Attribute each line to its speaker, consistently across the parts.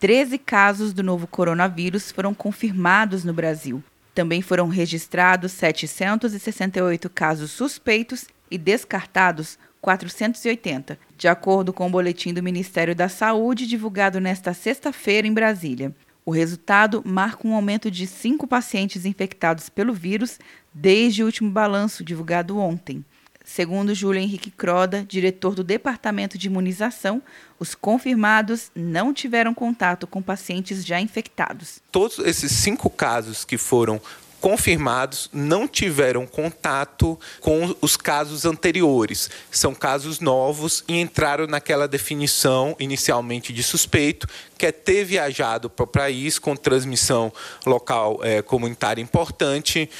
Speaker 1: 13 casos do novo coronavírus foram confirmados no Brasil. Também foram registrados 768 casos suspeitos e descartados 480, de acordo com o boletim do Ministério da Saúde divulgado nesta sexta-feira em Brasília. O resultado marca um aumento de cinco pacientes infectados pelo vírus desde o último balanço divulgado ontem. Segundo Júlio Henrique Croda, diretor do Departamento de Imunização, os confirmados não tiveram contato com pacientes já infectados.
Speaker 2: Todos esses cinco casos que foram confirmados não tiveram contato com os casos anteriores. São casos novos e entraram naquela definição inicialmente de suspeito, que é ter viajado para o país com transmissão local é, comunitária importante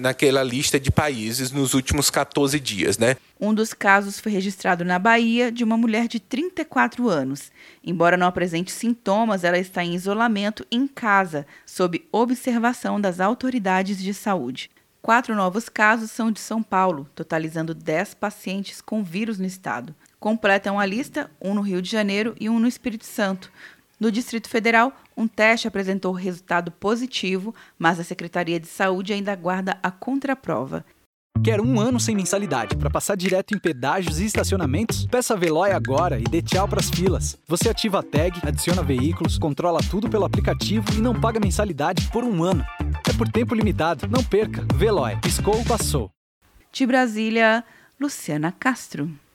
Speaker 2: naquela lista de países nos últimos 14 dias, né?
Speaker 1: Um dos casos foi registrado na Bahia de uma mulher de 34 anos. Embora não apresente sintomas, ela está em isolamento em casa, sob observação das autoridades de saúde. Quatro novos casos são de São Paulo, totalizando 10 pacientes com vírus no estado. Completam a lista um no Rio de Janeiro e um no Espírito Santo. No Distrito Federal, um teste apresentou resultado positivo, mas a Secretaria de Saúde ainda aguarda a contraprova.
Speaker 3: Quer um ano sem mensalidade para passar direto em pedágios e estacionamentos? Peça a Veloy agora e dê tchau para as filas. Você ativa a tag, adiciona veículos, controla tudo pelo aplicativo e não paga mensalidade por um ano. É por tempo limitado. Não perca. Veloy. Piscou, passou.
Speaker 1: De Brasília, Luciana Castro.